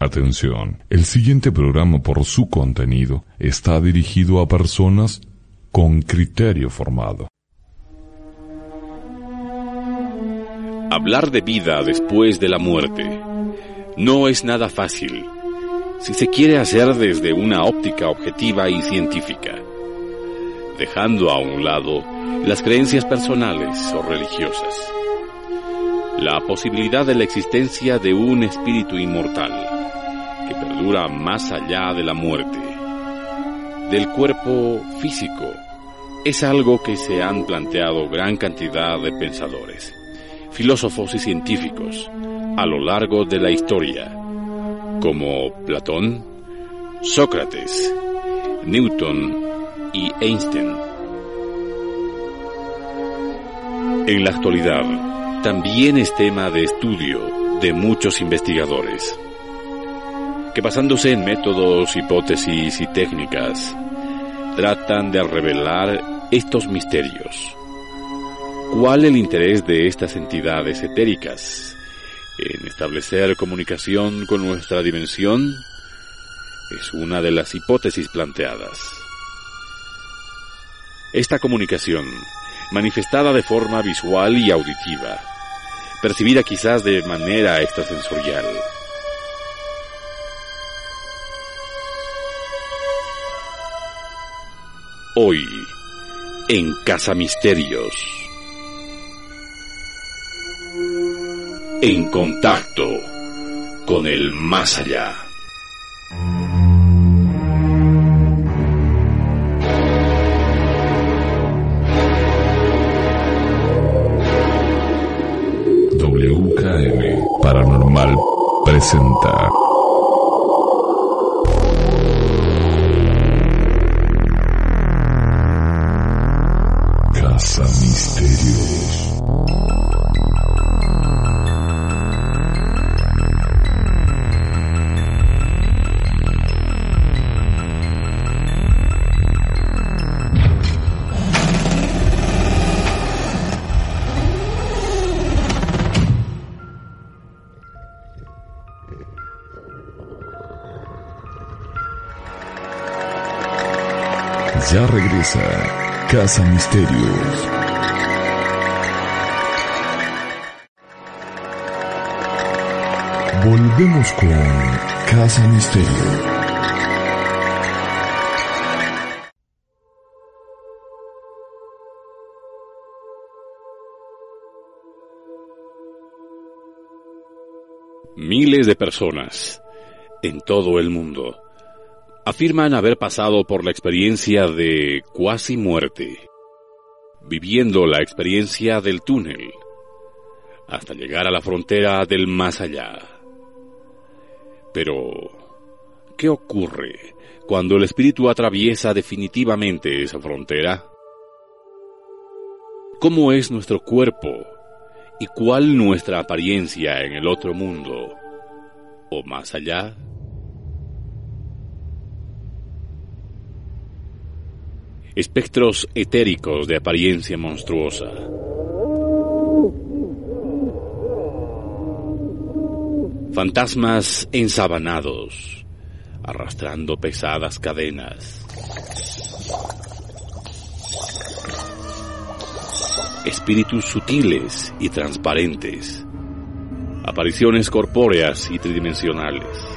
Atención, el siguiente programa por su contenido está dirigido a personas con criterio formado. Hablar de vida después de la muerte no es nada fácil si se quiere hacer desde una óptica objetiva y científica, dejando a un lado las creencias personales o religiosas. La posibilidad de la existencia de un espíritu inmortal que perdura más allá de la muerte, del cuerpo físico, es algo que se han planteado gran cantidad de pensadores, filósofos y científicos a lo largo de la historia, como Platón, Sócrates, Newton y Einstein. En la actualidad, también es tema de estudio de muchos investigadores que basándose en métodos, hipótesis y técnicas, tratan de revelar estos misterios. ¿Cuál el interés de estas entidades etéricas en establecer comunicación con nuestra dimensión? Es una de las hipótesis planteadas. Esta comunicación, manifestada de forma visual y auditiva, percibida quizás de manera extrasensorial, hoy en Casa Misterios. En contacto con el más allá. Casa Misterios. Volvemos con Casa Misterio. Miles de personas en todo el mundo afirman haber pasado por la experiencia de cuasi muerte, viviendo la experiencia del túnel, hasta llegar a la frontera del más allá. Pero, ¿qué ocurre cuando el espíritu atraviesa definitivamente esa frontera? ¿Cómo es nuestro cuerpo y cuál nuestra apariencia en el otro mundo o más allá? Espectros etéricos de apariencia monstruosa. Fantasmas ensabanados, arrastrando pesadas cadenas. Espíritus sutiles y transparentes. Apariciones corpóreas y tridimensionales.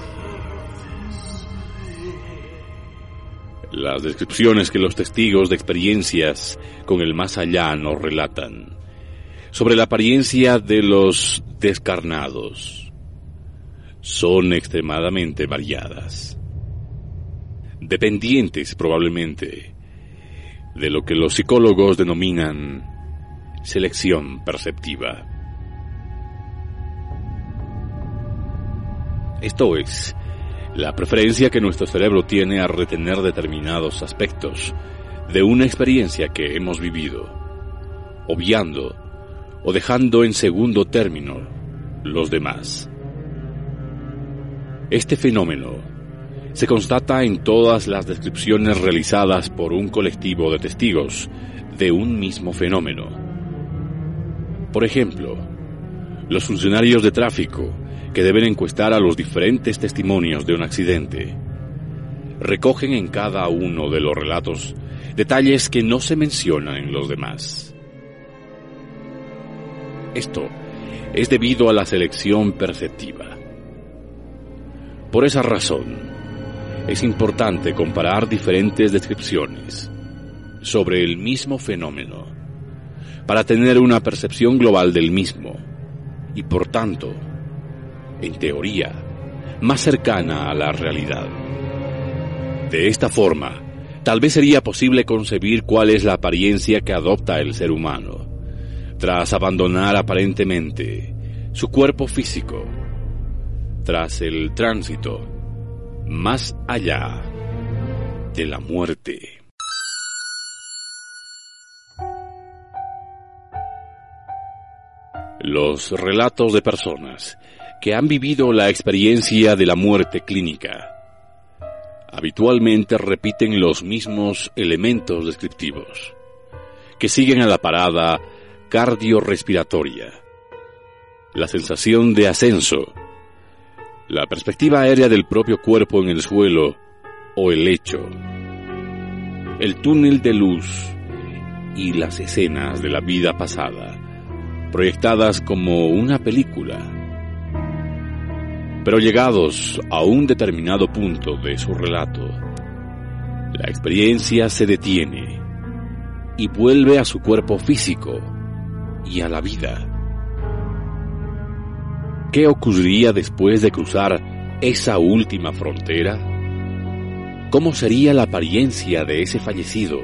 Las descripciones que los testigos de experiencias con el más allá nos relatan sobre la apariencia de los descarnados son extremadamente variadas, dependientes probablemente de lo que los psicólogos denominan selección perceptiva. Esto es, la preferencia que nuestro cerebro tiene a retener determinados aspectos de una experiencia que hemos vivido, obviando o dejando en segundo término los demás. Este fenómeno se constata en todas las descripciones realizadas por un colectivo de testigos de un mismo fenómeno. Por ejemplo, los funcionarios de tráfico que deben encuestar a los diferentes testimonios de un accidente recogen en cada uno de los relatos detalles que no se mencionan en los demás. Esto es debido a la selección perceptiva. Por esa razón, es importante comparar diferentes descripciones sobre el mismo fenómeno para tener una percepción global del mismo y por tanto, en teoría, más cercana a la realidad. De esta forma, tal vez sería posible concebir cuál es la apariencia que adopta el ser humano, tras abandonar aparentemente su cuerpo físico, tras el tránsito más allá de la muerte. Los relatos de personas que han vivido la experiencia de la muerte clínica. Habitualmente repiten los mismos elementos descriptivos, que siguen a la parada cardiorrespiratoria, la sensación de ascenso, la perspectiva aérea del propio cuerpo en el suelo o el lecho, el túnel de luz y las escenas de la vida pasada, proyectadas como una película pero llegados a un determinado punto de su relato, la experiencia se detiene y vuelve a su cuerpo físico y a la vida. ¿Qué ocurriría después de cruzar esa última frontera? ¿Cómo sería la apariencia de ese fallecido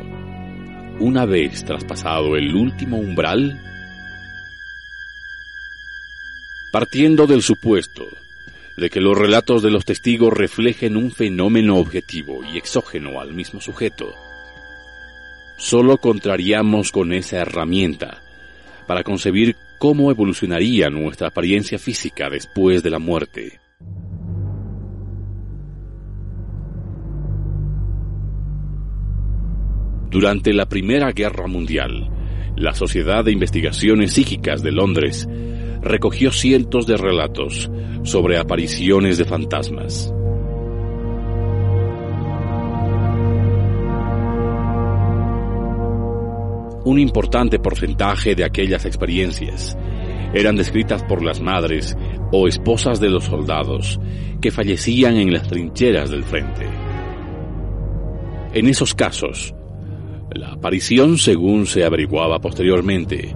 una vez traspasado el último umbral? Partiendo del supuesto de que los relatos de los testigos reflejen un fenómeno objetivo y exógeno al mismo sujeto. Solo contrariamos con esa herramienta para concebir cómo evolucionaría nuestra apariencia física después de la muerte. Durante la Primera Guerra Mundial, la Sociedad de Investigaciones Psíquicas de Londres recogió cientos de relatos sobre apariciones de fantasmas. Un importante porcentaje de aquellas experiencias eran descritas por las madres o esposas de los soldados que fallecían en las trincheras del frente. En esos casos, la aparición, según se averiguaba posteriormente,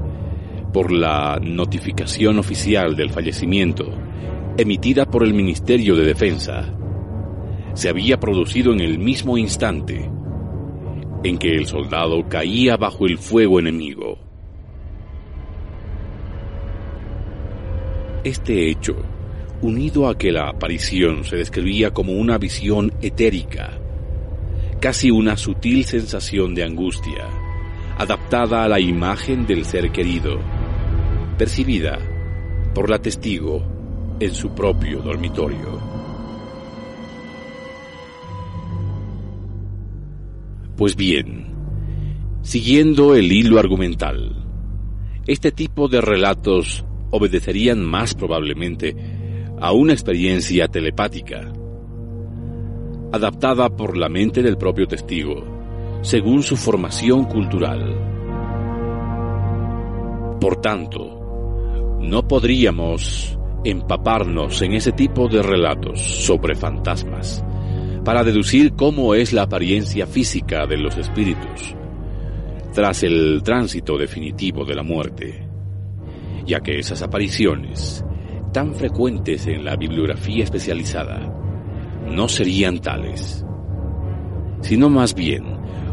por la notificación oficial del fallecimiento emitida por el Ministerio de Defensa, se había producido en el mismo instante en que el soldado caía bajo el fuego enemigo. Este hecho, unido a que la aparición se describía como una visión etérica, casi una sutil sensación de angustia, adaptada a la imagen del ser querido, percibida por la testigo en su propio dormitorio. Pues bien, siguiendo el hilo argumental, este tipo de relatos obedecerían más probablemente a una experiencia telepática, adaptada por la mente del propio testigo, según su formación cultural. Por tanto, no podríamos empaparnos en ese tipo de relatos sobre fantasmas para deducir cómo es la apariencia física de los espíritus tras el tránsito definitivo de la muerte, ya que esas apariciones, tan frecuentes en la bibliografía especializada, no serían tales, sino más bien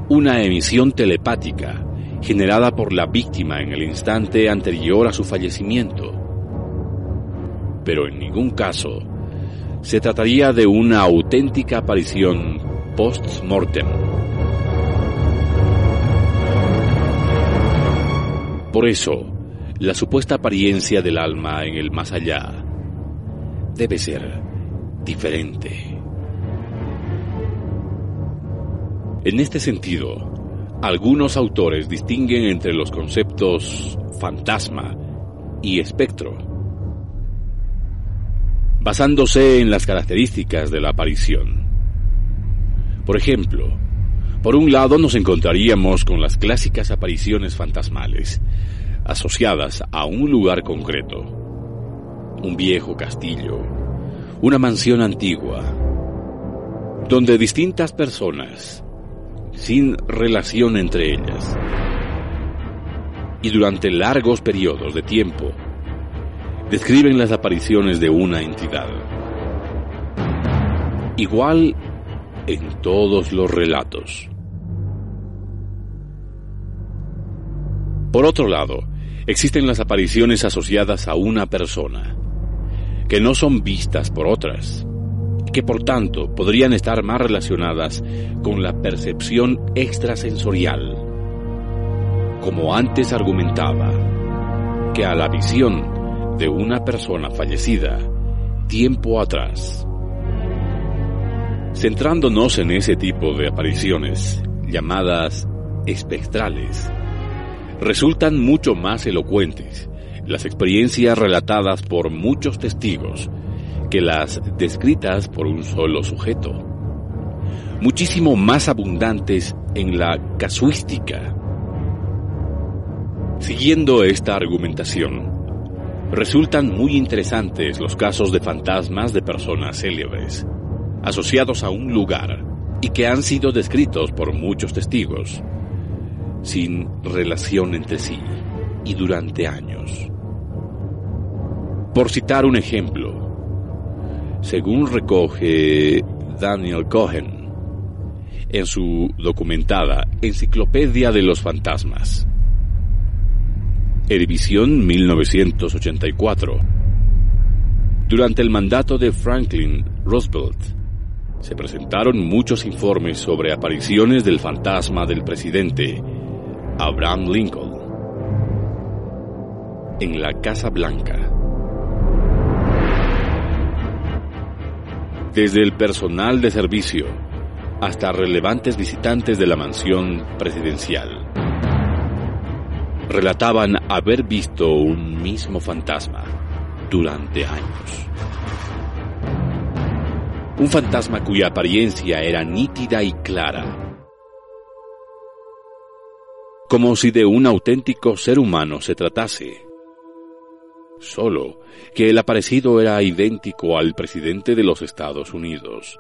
una emisión telepática generada por la víctima en el instante anterior a su fallecimiento. Pero en ningún caso se trataría de una auténtica aparición post-mortem. Por eso, la supuesta apariencia del alma en el más allá debe ser diferente. En este sentido, algunos autores distinguen entre los conceptos fantasma y espectro, basándose en las características de la aparición. Por ejemplo, por un lado nos encontraríamos con las clásicas apariciones fantasmales, asociadas a un lugar concreto, un viejo castillo, una mansión antigua, donde distintas personas, sin relación entre ellas, y durante largos periodos de tiempo, describen las apariciones de una entidad. Igual en todos los relatos. Por otro lado, existen las apariciones asociadas a una persona, que no son vistas por otras, que por tanto podrían estar más relacionadas con la percepción extrasensorial. Como antes argumentaba, que a la visión de una persona fallecida tiempo atrás. Centrándonos en ese tipo de apariciones, llamadas espectrales, resultan mucho más elocuentes las experiencias relatadas por muchos testigos que las descritas por un solo sujeto, muchísimo más abundantes en la casuística. Siguiendo esta argumentación, resultan muy interesantes los casos de fantasmas de personas célebres, asociados a un lugar y que han sido descritos por muchos testigos, sin relación entre sí y durante años. Por citar un ejemplo, según recoge Daniel Cohen en su documentada Enciclopedia de los Fantasmas. Edición 1984. Durante el mandato de Franklin Roosevelt, se presentaron muchos informes sobre apariciones del fantasma del presidente Abraham Lincoln en la Casa Blanca. Desde el personal de servicio hasta relevantes visitantes de la mansión presidencial. Relataban haber visto un mismo fantasma durante años. Un fantasma cuya apariencia era nítida y clara, como si de un auténtico ser humano se tratase solo que el aparecido era idéntico al presidente de los Estados Unidos,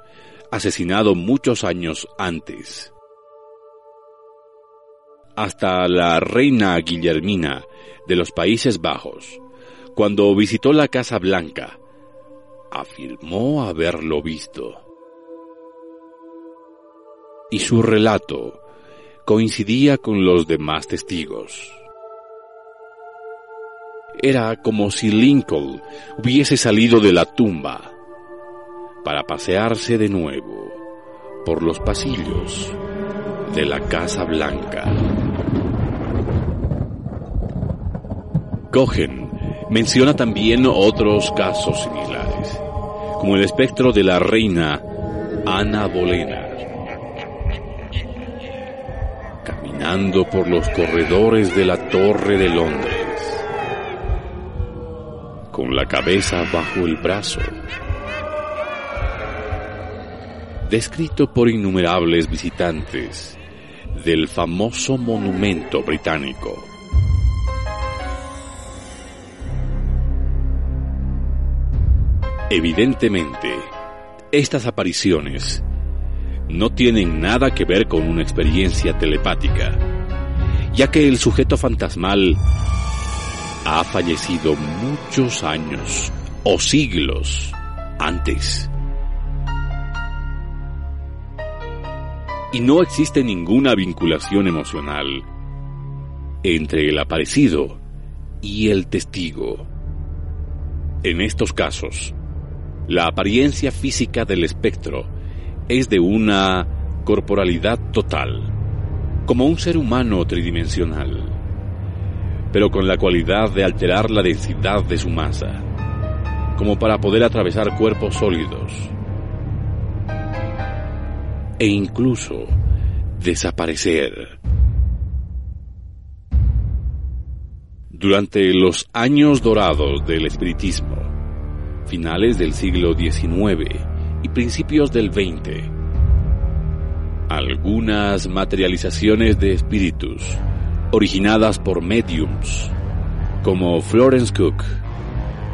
asesinado muchos años antes. Hasta la reina Guillermina de los Países Bajos, cuando visitó la Casa Blanca, afirmó haberlo visto. Y su relato coincidía con los demás testigos. Era como si Lincoln hubiese salido de la tumba para pasearse de nuevo por los pasillos de la Casa Blanca. Cohen menciona también otros casos similares, como el espectro de la reina Ana Bolena, caminando por los corredores de la Torre de Londres con la cabeza bajo el brazo. Descrito por innumerables visitantes del famoso monumento británico. Evidentemente, estas apariciones no tienen nada que ver con una experiencia telepática, ya que el sujeto fantasmal ha fallecido muchos años o siglos antes. Y no existe ninguna vinculación emocional entre el aparecido y el testigo. En estos casos, La apariencia física del espectro es de una corporalidad total, como un ser humano tridimensional, pero con la cualidad de alterar la densidad de su masa, como para poder atravesar cuerpos sólidos e incluso desaparecer. Durante los años dorados del espiritismo, finales del siglo XIX y principios del XX, algunas materializaciones de espíritus originadas por mediums, como Florence Cook,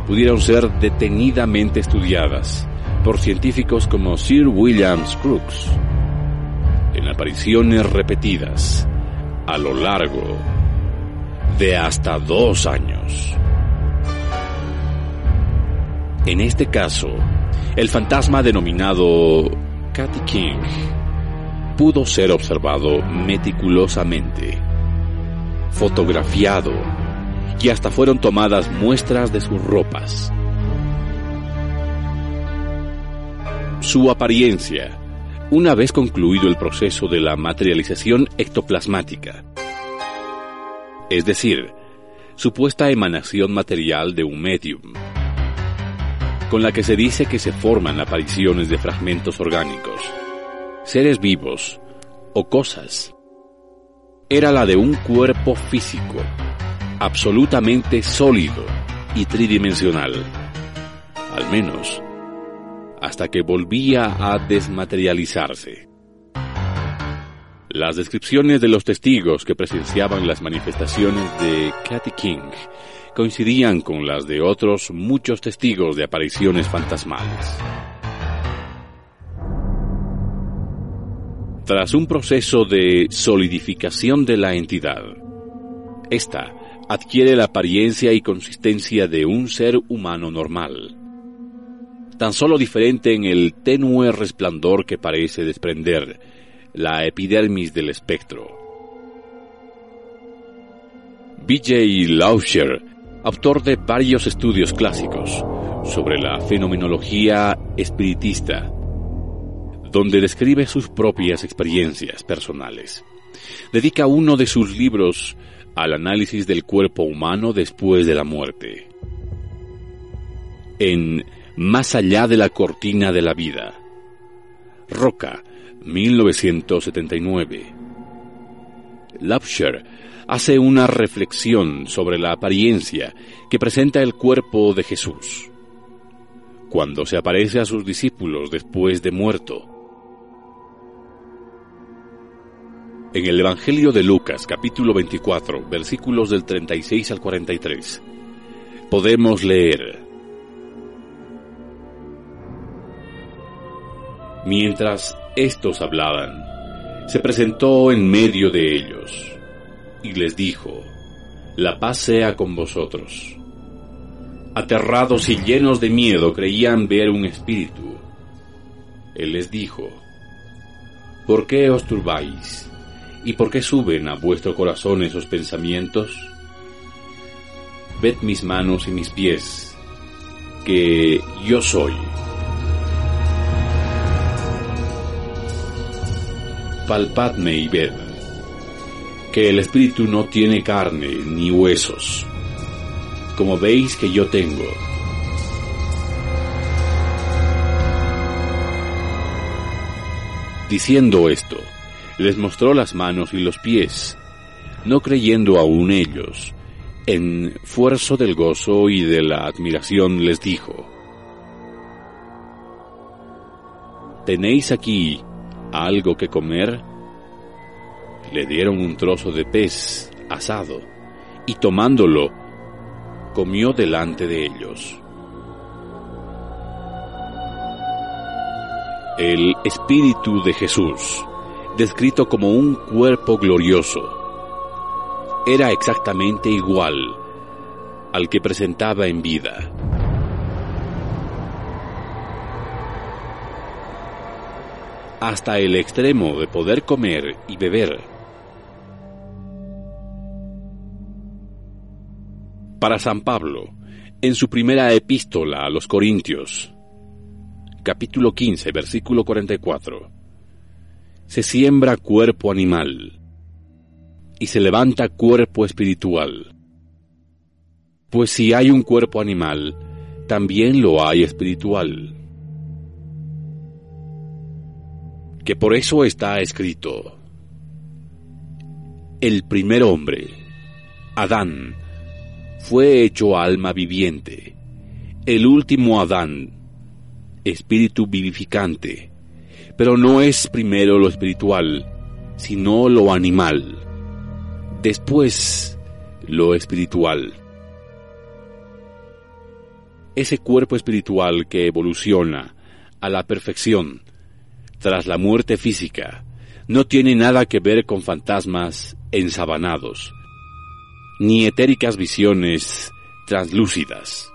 pudieron ser detenidamente estudiadas por científicos como Sir William Crookes en apariciones repetidas a lo largo de hasta dos años. En este caso, el fantasma denominado Cathy King pudo ser observado meticulosamente, fotografiado y hasta fueron tomadas muestras de sus ropas. Su apariencia, una vez concluido el proceso de la materialización ectoplasmática, es decir, supuesta emanación material de un medium, con la que se dice que se forman apariciones de fragmentos orgánicos, seres vivos o cosas. Era la de un cuerpo físico, absolutamente sólido y tridimensional, al menos hasta que volvía a desmaterializarse. Las descripciones de los testigos que presenciaban las manifestaciones de Cathy King coincidían con las de otros muchos testigos de apariciones fantasmales. Tras un proceso de solidificación de la entidad, esta adquiere la apariencia y consistencia de un ser humano normal, tan solo diferente en el tenue resplandor que parece desprender la epidermis del espectro. B.J. Lauscher, autor de varios estudios clásicos sobre la fenomenología espiritista, donde describe sus propias experiencias personales, dedica uno de sus libros al análisis del cuerpo humano después de la muerte. En Más allá de la cortina de la vida, Roca 1979. Laubscher hace una reflexión sobre la apariencia que presenta el cuerpo de Jesús. Cuando se aparece a sus discípulos después de muerto. En el Evangelio de Lucas capítulo 24 versículos del 36 al 43 podemos leer Mientras estos hablaban, se presentó en medio de ellos y les dijo, La paz sea con vosotros. Aterrados y llenos de miedo creían ver un espíritu. Él les dijo, ¿por qué os turbáis? ¿Y por qué suben a vuestro corazón esos pensamientos? Ved mis manos y mis pies, que yo soy. palpadme y ved, que el espíritu no tiene carne ni huesos, como veis que yo tengo. Diciendo esto, les mostró las manos y los pies, no creyendo aún ellos. En fuerzo del gozo y de la admiración les dijo, ¿Tenéis aquí algo que comer? Le dieron un trozo de pez asado y tomándolo, comió delante de ellos. El Espíritu de Jesús, descrito como un cuerpo glorioso, era exactamente igual al que presentaba en vida. hasta el extremo de poder comer y beber. Para San Pablo, en su primera epístola a los Corintios, capítulo 15, versículo 44. Se siembra cuerpo animal y se levanta cuerpo espiritual. Pues si hay un cuerpo animal, también lo hay espiritual. Que por eso está escrito, el primer hombre, Adán, fue hecho alma viviente, el último Adán, espíritu vivificante, pero no es primero lo espiritual, sino lo animal, después lo espiritual ese cuerpo espiritual que evoluciona a la perfección tras la muerte física no tiene nada que ver con fantasmas ensabanados, ni etéricas visiones translúcidas.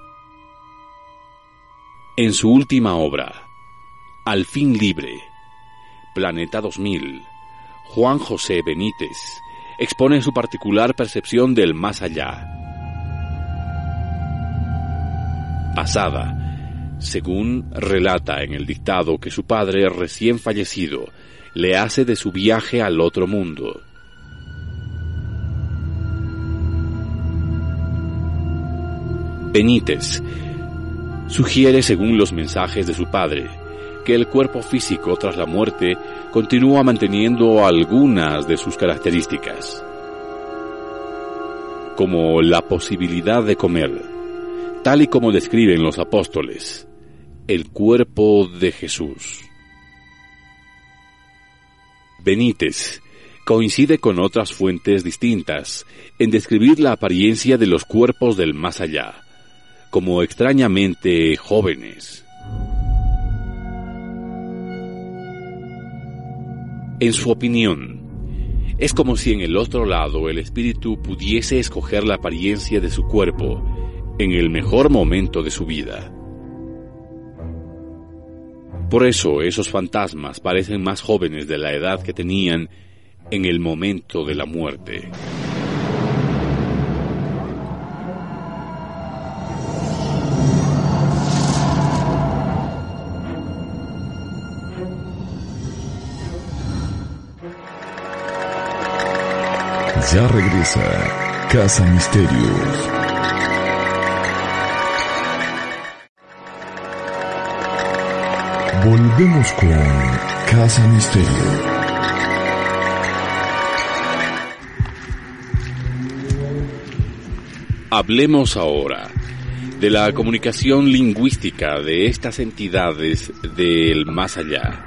En su última obra, Al fin libre, Planeta 2000, Juan José Benítez expone su particular percepción del más allá. Pasada, según relata en el dictado que su padre recién fallecido le hace de su viaje al otro mundo. Benítez sugiere, según los mensajes de su padre, que el cuerpo físico tras la muerte continúa manteniendo algunas de sus características, como la posibilidad de comer, tal y como describen los apóstoles, el cuerpo de Jesús. Benítez coincide con otras fuentes distintas en describir la apariencia de los cuerpos del más allá, como extrañamente jóvenes. En su opinión, es como si en el otro lado el espíritu pudiese escoger la apariencia de su cuerpo en el mejor momento de su vida. Por eso esos fantasmas parecen más jóvenes de la edad que tenían en el momento de la muerte. Ya regresa Casa Misterios. Volvemos con Casa Misterio. Hablemos ahora de la comunicación lingüística de estas entidades del más allá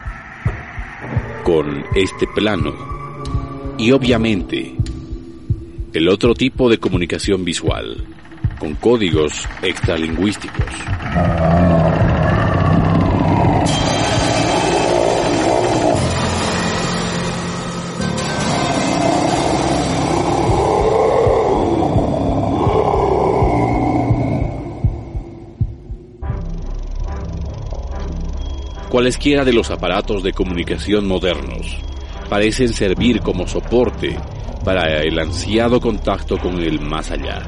con este plano y obviamente el otro tipo de comunicación visual con códigos extralingüísticos. Cualesquiera de los aparatos de comunicación modernos parecen servir como soporte para el ansiado contacto con el más allá.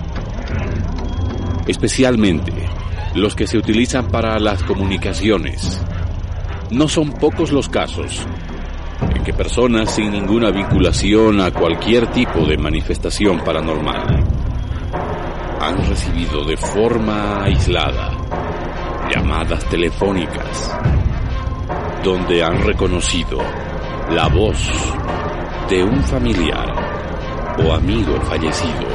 Especialmente los que se utilizan para las comunicaciones. No son pocos los casos en que personas sin ninguna vinculación a cualquier tipo de manifestación paranormal han recibido de forma aislada llamadas telefónicas donde han reconocido la voz de un familiar o amigo fallecido.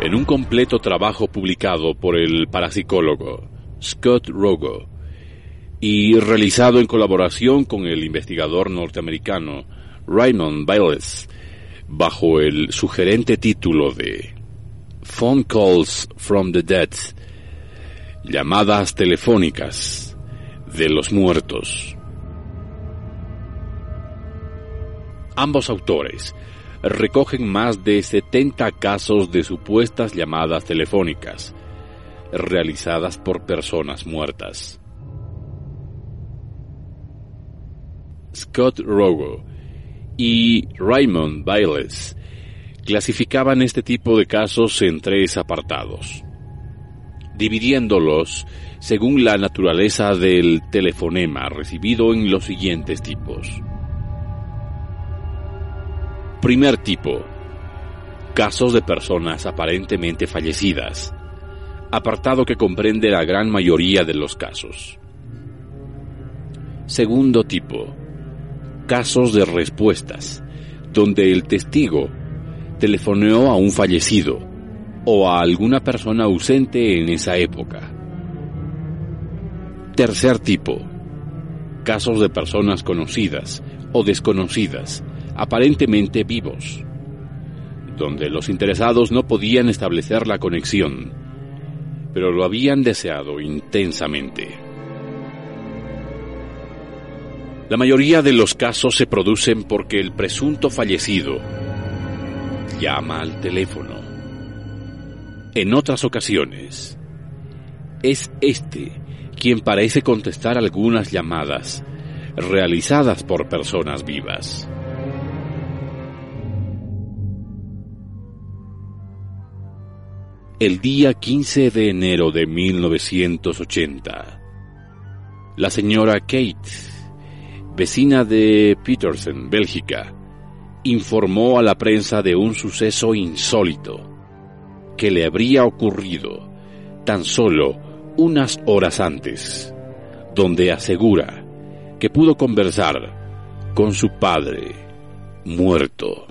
En un completo trabajo publicado por el parapsicólogo Scott Rogo y realizado en colaboración con el investigador norteamericano Raymond Biles, bajo el sugerente título de Phone Calls from the Dead, llamadas telefónicas de los muertos. Ambos autores recogen más de 70 casos de supuestas llamadas telefónicas realizadas por personas muertas. Scott Rogo y Raymond Biles clasificaban este tipo de casos en tres apartados dividiéndolos según la naturaleza del telefonema recibido en los siguientes tipos. Primer tipo. Casos de personas aparentemente fallecidas, apartado que comprende la gran mayoría de los casos. Segundo tipo. Casos de respuestas, donde el testigo telefoneó a un fallecido o a alguna persona ausente en esa época. Tercer tipo. Casos de personas conocidas o desconocidas, aparentemente vivos, donde los interesados no podían establecer la conexión, pero lo habían deseado intensamente. La mayoría de los casos se producen porque el presunto fallecido llama al teléfono. En otras ocasiones, es este quien parece contestar algunas llamadas realizadas por personas vivas. El día 15 de enero de 1980, la señora Kate, vecina de Petersen, Bélgica, informó a la prensa de un suceso insólito que le habría ocurrido tan solo unas horas antes, donde asegura que pudo conversar con su padre muerto.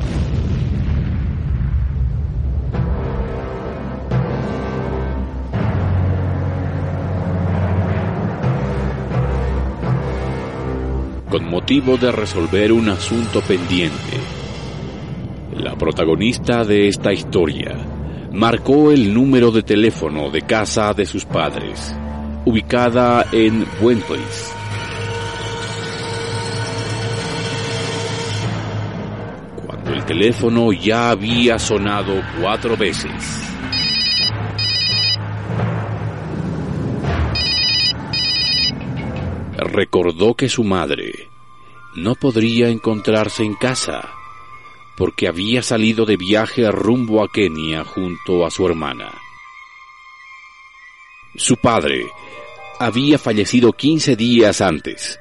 Con motivo de resolver un asunto pendiente. La protagonista de esta historia marcó el número de teléfono de casa de sus padres, ubicada en Wentworth. Cuando el teléfono ya había sonado cuatro veces. Recordó que su madre no podría encontrarse en casa porque había salido de viaje rumbo a Kenia junto a su hermana. Su padre había fallecido 15 días antes,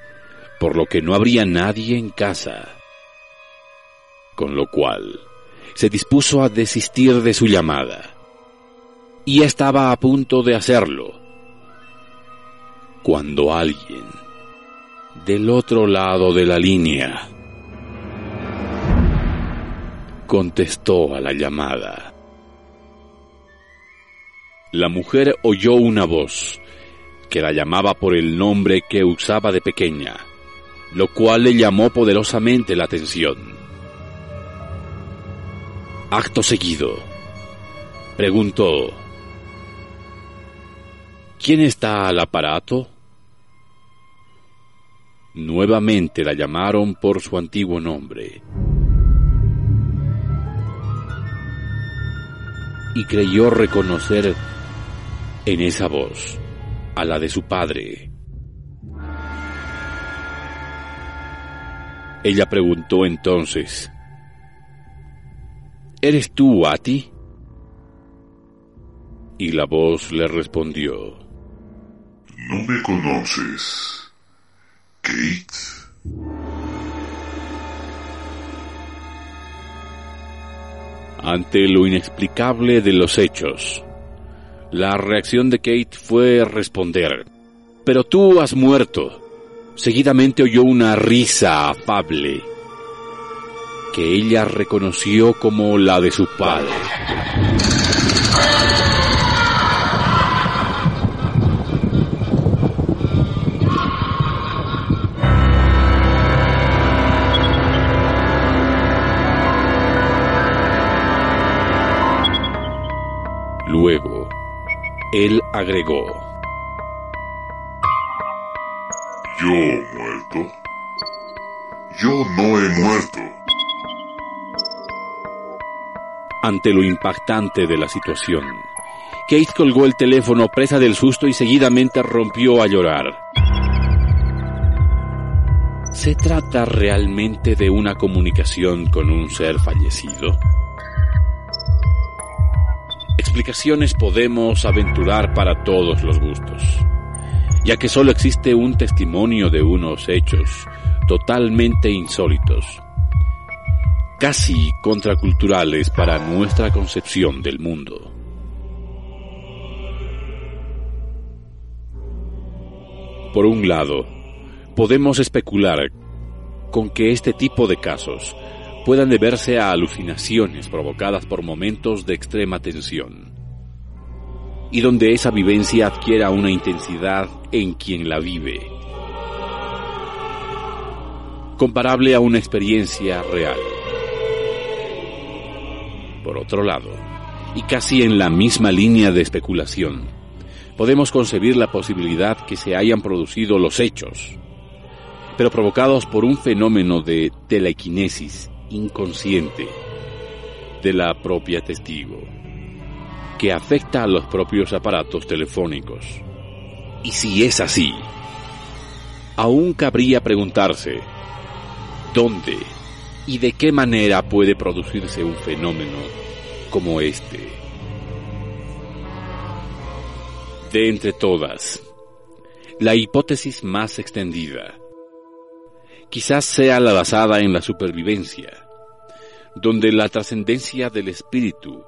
por lo que no habría nadie en casa. Con lo cual, se dispuso a desistir de su llamada. Y estaba a punto de hacerlo, cuando alguien del otro lado de la línea. Contestó a la llamada. La mujer oyó una voz que la llamaba por el nombre que usaba de pequeña, lo cual le llamó poderosamente la atención. Acto seguido, preguntó, ¿Quién está al aparato? Nuevamente la llamaron por su antiguo nombre. Y creyó reconocer en esa voz a la de su padre. Ella preguntó entonces, ¿Eres tú, Ati? Y la voz le respondió, No me conoces. Ante lo inexplicable de los hechos, la reacción de Kate fue responder, pero tú has muerto. Seguidamente oyó una risa afable que ella reconoció como la de su padre. Él agregó, ¿Yo muerto? Yo no he muerto. Ante lo impactante de la situación, Kate colgó el teléfono presa del susto y seguidamente rompió a llorar. ¿Se trata realmente de una comunicación con un ser fallecido? Explicaciones podemos aventurar para todos los gustos, ya que solo existe un testimonio de unos hechos totalmente insólitos, casi contraculturales para nuestra concepción del mundo. Por un lado, podemos especular con que este tipo de casos puedan deberse a alucinaciones provocadas por momentos de extrema tensión, y donde esa vivencia adquiera una intensidad en quien la vive, comparable a una experiencia real. Por otro lado, y casi en la misma línea de especulación, podemos concebir la posibilidad que se hayan producido los hechos, pero provocados por un fenómeno de telequinesis inconsciente de la propia testigo, que afecta a los propios aparatos telefónicos. Y si es así, aún cabría preguntarse, ¿dónde y de qué manera puede producirse un fenómeno como este? De entre todas, la hipótesis más extendida quizás sea la basada en la supervivencia, donde la trascendencia del espíritu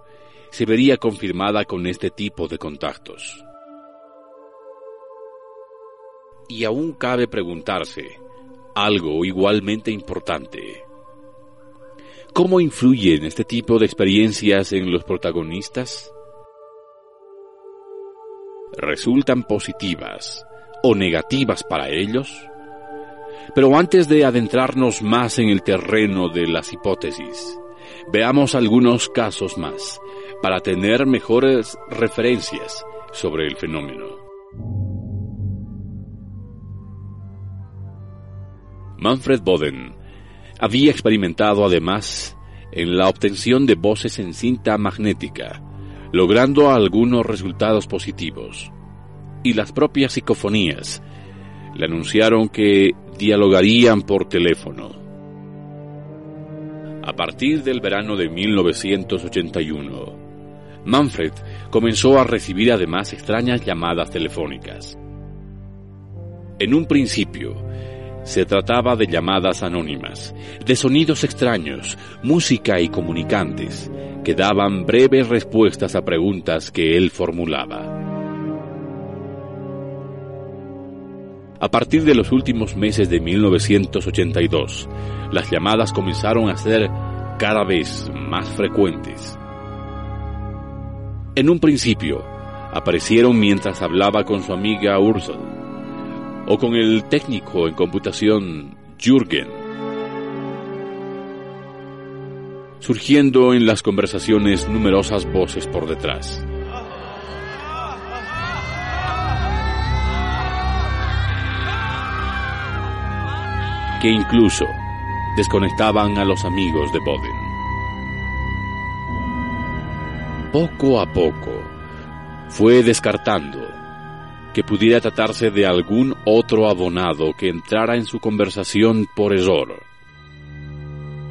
se vería confirmada con este tipo de contactos. Y aún cabe preguntarse algo igualmente importante. ¿Cómo influyen este tipo de experiencias en los protagonistas? ¿Resultan positivas o negativas para ellos? Pero antes de adentrarnos más en el terreno de las hipótesis, veamos algunos casos más para tener mejores referencias sobre el fenómeno. Manfred Boden había experimentado además en la obtención de voces en cinta magnética, logrando algunos resultados positivos. Y las propias psicofonías le anunciaron que dialogarían por teléfono. A partir del verano de 1981, Manfred comenzó a recibir además extrañas llamadas telefónicas. En un principio, se trataba de llamadas anónimas, de sonidos extraños, música y comunicantes, que daban breves respuestas a preguntas que él formulaba. A partir de los últimos meses de 1982, las llamadas comenzaron a ser cada vez más frecuentes. En un principio, aparecieron mientras hablaba con su amiga Ursula o con el técnico en computación Jürgen, surgiendo en las conversaciones numerosas voces por detrás. que incluso desconectaban a los amigos de Boden. Poco a poco fue descartando que pudiera tratarse de algún otro abonado que entrara en su conversación por error.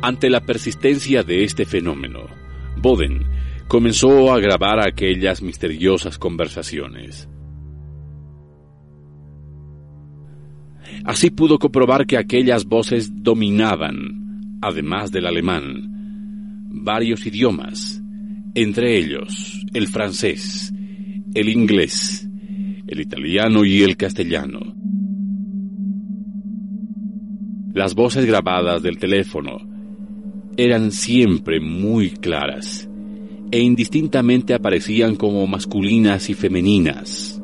Ante la persistencia de este fenómeno, Boden comenzó a grabar aquellas misteriosas conversaciones. Así pudo comprobar que aquellas voces dominaban, además del alemán, varios idiomas, entre ellos el francés, el inglés, el italiano y el castellano. Las voces grabadas del teléfono eran siempre muy claras e indistintamente aparecían como masculinas y femeninas.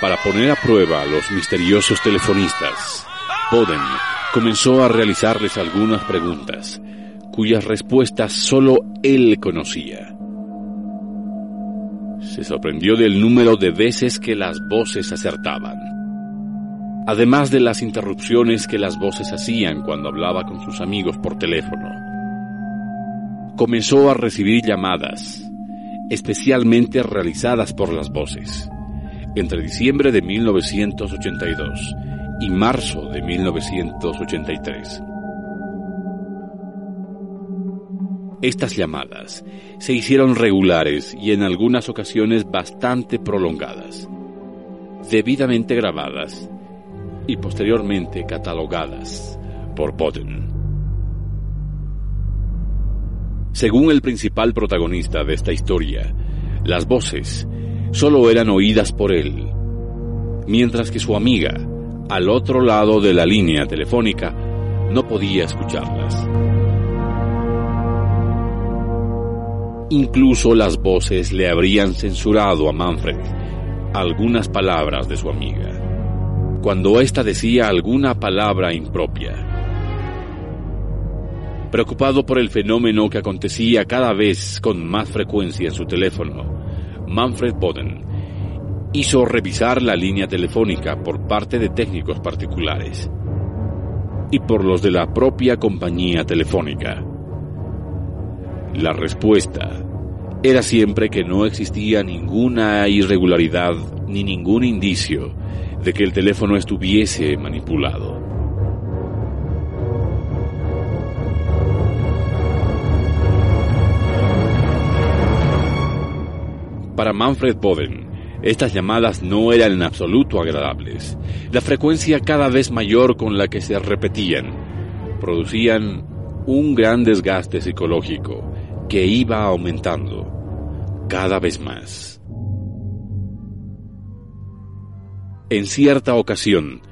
Para poner a prueba a los misteriosos telefonistas, Boden comenzó a realizarles algunas preguntas, cuyas respuestas solo él conocía. Se sorprendió del número de veces que las voces acertaban, además de las interrupciones que las voces hacían cuando hablaba con sus amigos por teléfono. Comenzó a recibir llamadas, especialmente realizadas por las voces entre diciembre de 1982 y marzo de 1983. Estas llamadas se hicieron regulares y en algunas ocasiones bastante prolongadas, debidamente grabadas y posteriormente catalogadas por Boden. Según el principal protagonista de esta historia, las voces solo eran oídas por él, mientras que su amiga, al otro lado de la línea telefónica, no podía escucharlas. Incluso las voces le habrían censurado a Manfred algunas palabras de su amiga, cuando ésta decía alguna palabra impropia. Preocupado por el fenómeno que acontecía cada vez con más frecuencia en su teléfono, Manfred Boden, hizo revisar la línea telefónica por parte de técnicos particulares y por los de la propia compañía telefónica. La respuesta era siempre que no existía ninguna irregularidad ni ningún indicio de que el teléfono estuviese manipulado. Para Manfred Boden, estas llamadas no eran en absoluto agradables. La frecuencia cada vez mayor con la que se repetían producían un gran desgaste psicológico que iba aumentando cada vez más. En cierta ocasión,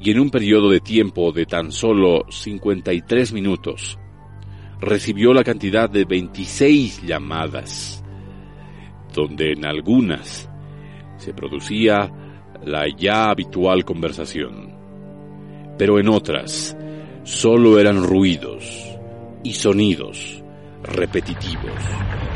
y en un periodo de tiempo de tan solo 53 minutos, recibió la cantidad de 26 llamadas donde en algunas se producía la ya habitual conversación, pero en otras solo eran ruidos y sonidos repetitivos.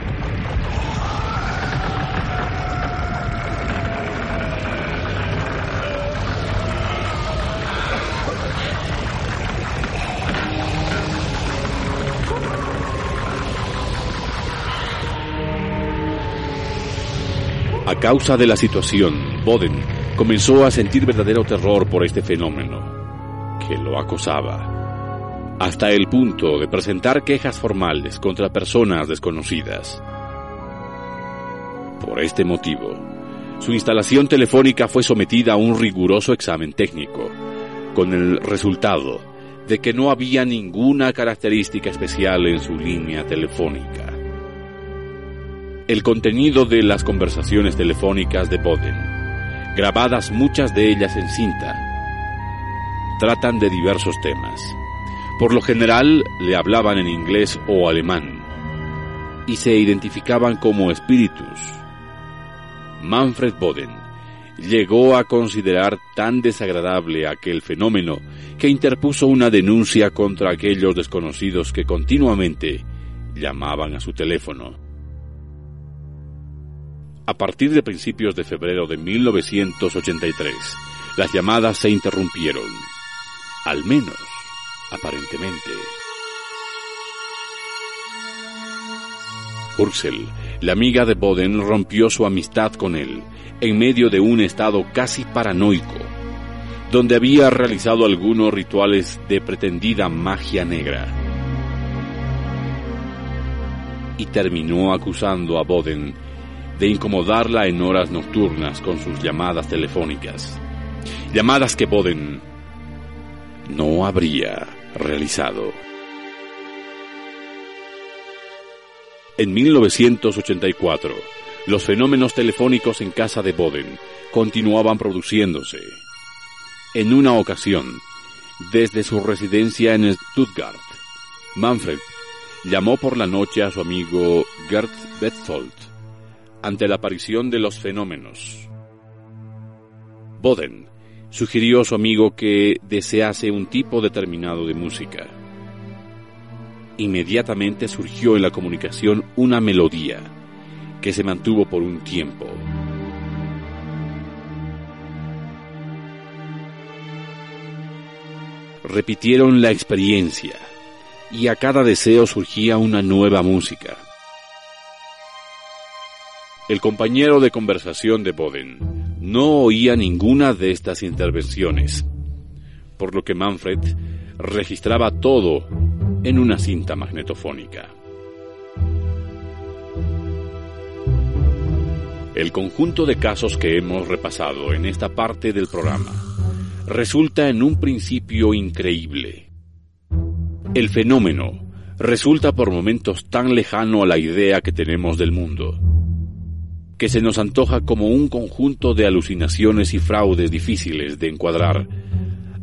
A causa de la situación, Boden comenzó a sentir verdadero terror por este fenómeno, que lo acosaba, hasta el punto de presentar quejas formales contra personas desconocidas. Por este motivo, su instalación telefónica fue sometida a un riguroso examen técnico, con el resultado de que no había ninguna característica especial en su línea telefónica el contenido de las conversaciones telefónicas de Boden, grabadas muchas de ellas en cinta, tratan de diversos temas. Por lo general le hablaban en inglés o alemán y se identificaban como espíritus. Manfred Boden llegó a considerar tan desagradable aquel fenómeno que interpuso una denuncia contra aquellos desconocidos que continuamente llamaban a su teléfono. A partir de principios de febrero de 1983, las llamadas se interrumpieron. Al menos, aparentemente. Ursel, la amiga de Boden, rompió su amistad con él en medio de un estado casi paranoico, donde había realizado algunos rituales de pretendida magia negra. Y terminó acusando a Boden de incomodarla en horas nocturnas con sus llamadas telefónicas. Llamadas que Boden no habría realizado. En 1984, los fenómenos telefónicos en casa de Boden continuaban produciéndose. En una ocasión, desde su residencia en Stuttgart, Manfred llamó por la noche a su amigo Gert Betzold ante la aparición de los fenómenos. Boden sugirió a su amigo que desease un tipo determinado de música. Inmediatamente surgió en la comunicación una melodía que se mantuvo por un tiempo. Repitieron la experiencia y a cada deseo surgía una nueva música. El compañero de conversación de Boden no oía ninguna de estas intervenciones, por lo que Manfred registraba todo en una cinta magnetofónica. El conjunto de casos que hemos repasado en esta parte del programa resulta en un principio increíble. El fenómeno resulta por momentos tan lejano a la idea que tenemos del mundo, que se nos antoja como un conjunto de alucinaciones y fraudes difíciles de encuadrar,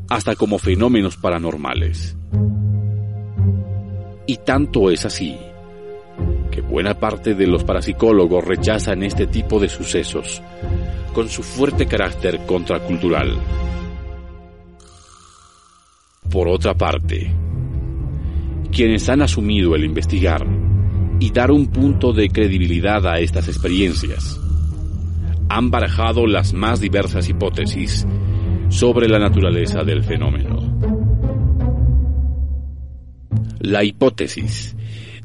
hasta como fenómenos paranormales. Y tanto es así que buena parte de los parapsicólogos rechazan este tipo de sucesos con su fuerte carácter contracultural. Por otra parte, quienes han asumido el investigar y dar un punto de credibilidad a estas experiencias, han barajado las más diversas hipótesis sobre la naturaleza del fenómeno. La hipótesis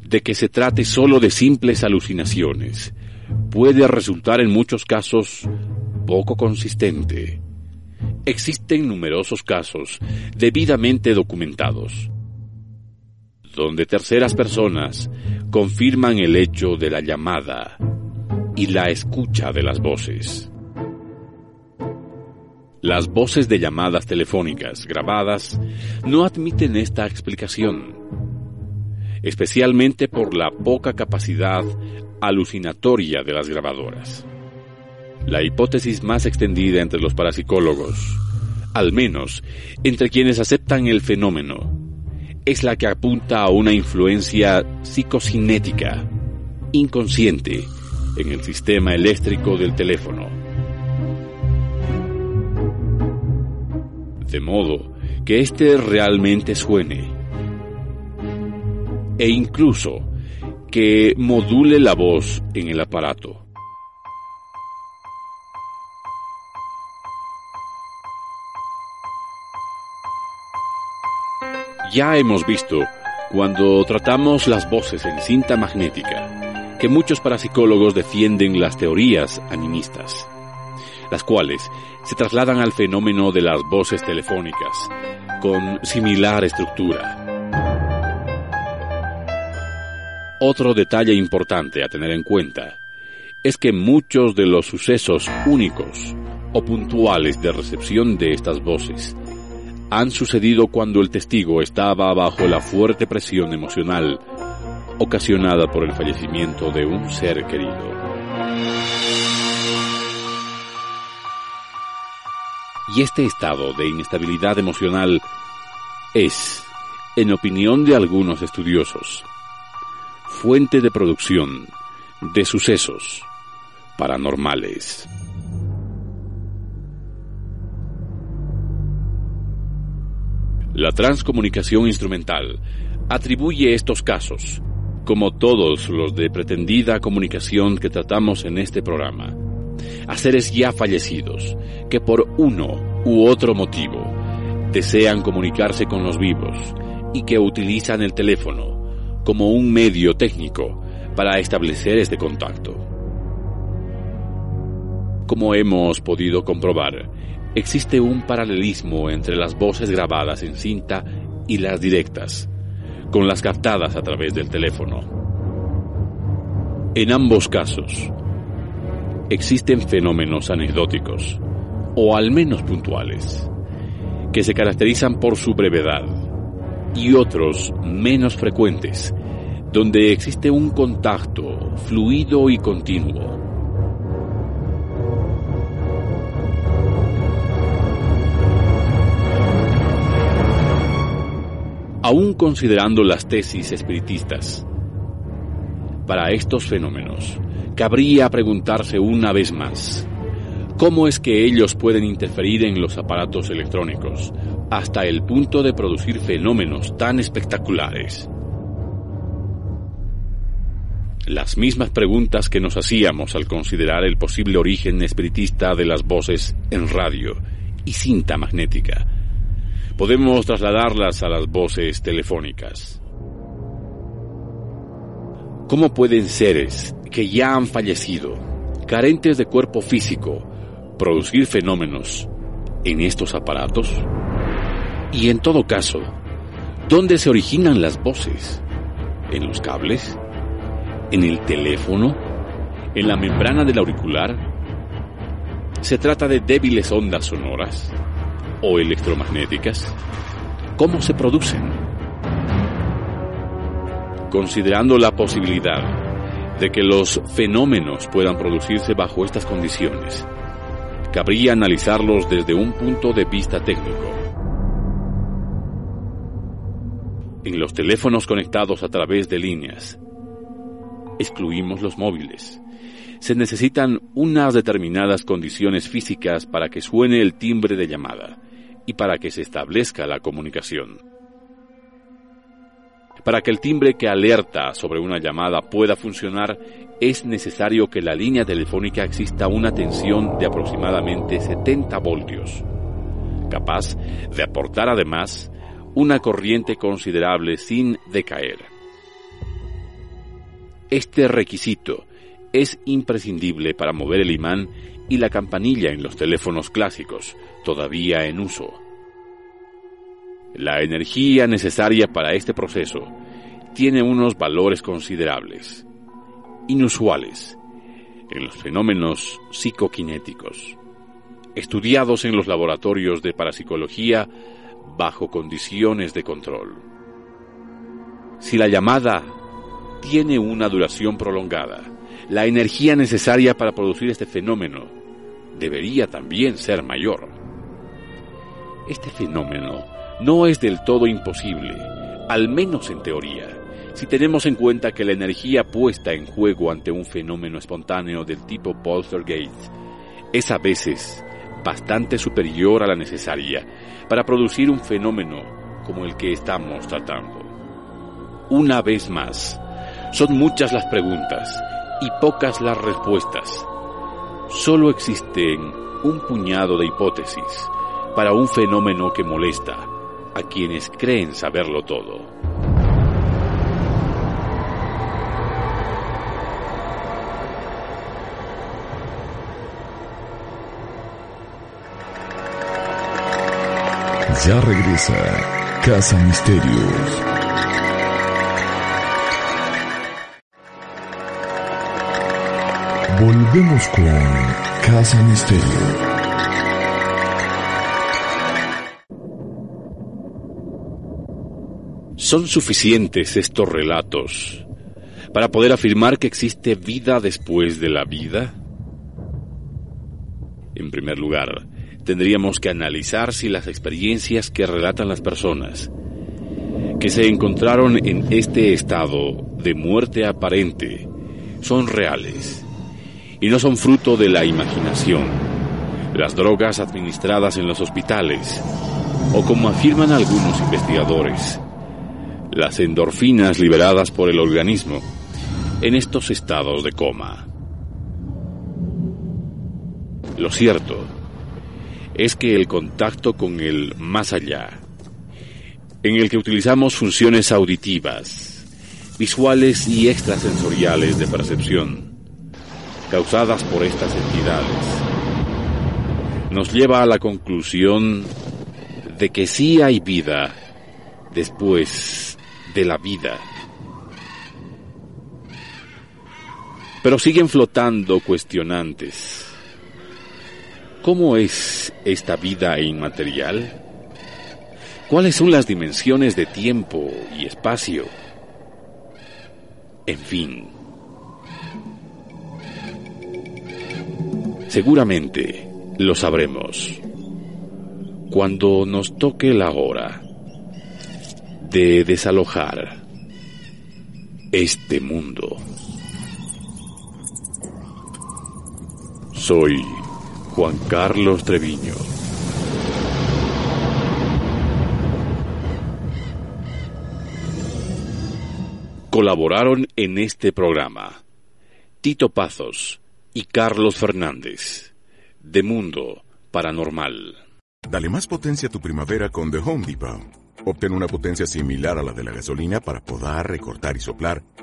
de que se trate solo de simples alucinaciones puede resultar en muchos casos poco consistente. Existen numerosos casos debidamente documentados, donde terceras personas confirman el hecho de la llamada y la escucha de las voces. Las voces de llamadas telefónicas grabadas no admiten esta explicación especialmente por la poca capacidad alucinatoria de las grabadoras. La hipótesis más extendida entre los parapsicólogos, al menos entre quienes aceptan el fenómeno, es la que apunta a una influencia psicocinética, inconsciente, en el sistema eléctrico del teléfono. De modo que éste realmente suene e incluso que module la voz en el aparato. Ya hemos visto, cuando tratamos las voces en cinta magnética, que muchos parapsicólogos defienden las teorías animistas, las cuales se trasladan al fenómeno de las voces telefónicas, con similar estructura. Otro detalle importante a tener en cuenta es que muchos de los sucesos únicos o puntuales de recepción de estas voces han sucedido cuando el testigo estaba bajo la fuerte presión emocional ocasionada por el fallecimiento de un ser querido. Y este estado de inestabilidad emocional es, en opinión de algunos estudiosos, fuente de producción de sucesos paranormales. La transcomunicación instrumental atribuye estos casos, como todos los de pretendida comunicación que tratamos en este programa, a seres ya fallecidos que por uno u otro motivo desean comunicarse con los vivos y que utilizan el teléfono como un medio técnico para establecer este contacto. Como hemos podido comprobar, existe un paralelismo entre las voces grabadas en cinta y las directas, con las captadas a través del teléfono. En ambos casos, existen fenómenos anecdóticos, o al menos puntuales, que se caracterizan por su brevedad, y otros menos frecuentes, donde existe un contacto fluido y continuo. Aún considerando las tesis espiritistas, para estos fenómenos, cabría preguntarse una vez más, ¿cómo es que ellos pueden interferir en los aparatos electrónicos hasta el punto de producir fenómenos tan espectaculares. Las mismas preguntas que nos hacíamos al considerar el posible origen espiritista de las voces en radio y cinta magnética, podemos trasladarlas a las voces telefónicas. ¿Cómo pueden seres que ya han fallecido, carentes de cuerpo físico, producir fenómenos en estos aparatos? Y en todo caso, ¿dónde se originan las voces? ¿En los cables? ¿En el teléfono? ¿En la membrana del auricular? ¿Se trata de débiles ondas sonoras? ¿O electromagnéticas? ¿Cómo se producen? Considerando la posibilidad de que los fenómenos puedan producirse bajo estas condiciones, cabría analizarlos desde un punto de vista técnico. En los teléfonos conectados a través de líneas, excluimos los móviles. Se necesitan unas determinadas condiciones físicas para que suene el timbre de llamada y para que se establezca la comunicación. Para que el timbre que alerta sobre una llamada pueda funcionar, es necesario que la línea telefónica exista una tensión de aproximadamente 70 voltios, capaz de aportar además una corriente considerable sin decaer. Este requisito es imprescindible para mover el imán y la campanilla en los teléfonos clásicos, todavía en uso. La energía necesaria para este proceso tiene unos valores considerables inusuales en los fenómenos psicoquinéticos, estudiados en los laboratorios de parapsicología bajo condiciones de control. Si la llamada tiene una duración prolongada, la energía necesaria para producir este fenómeno debería también ser mayor. Este fenómeno no es del todo imposible, al menos en teoría si tenemos en cuenta que la energía puesta en juego ante un fenómeno espontáneo del tipo poltergeist es a veces bastante superior a la necesaria para producir un fenómeno como el que estamos tratando. Una vez más, son muchas las preguntas y pocas las respuestas. Solo existen un puñado de hipótesis para un fenómeno que molesta a quienes creen saberlo todo. Ya regresa Casa Misterios. Volvemos con Casa Misterio. ¿Son suficientes estos relatos para poder afirmar que existe vida después de la vida? En primer lugar, tendríamos que analizar si las experiencias que relatan las personas que se encontraron en este estado de muerte aparente son reales y no son fruto de la imaginación, las drogas administradas en los hospitales o como afirman algunos investigadores, las endorfinas liberadas por el organismo en estos estados de coma. Lo cierto es que el contacto con el más allá, en el que utilizamos funciones auditivas, visuales y extrasensoriales de percepción, causadas por estas entidades, nos lleva a la conclusión de que sí hay vida después de la vida. Pero siguen flotando cuestionantes ¿Cómo es esta vida inmaterial? ¿Cuáles son las dimensiones de tiempo y espacio? En fin. Seguramente lo sabremos cuando nos toque la hora de desalojar este mundo. Soy Juan Carlos Treviño. Colaboraron en este programa Tito Pazos y Carlos Fernández, de Mundo Paranormal. Dale más potencia a tu primavera con The Home Depot. Obtén una potencia similar a la de la gasolina para podar, recortar y soplar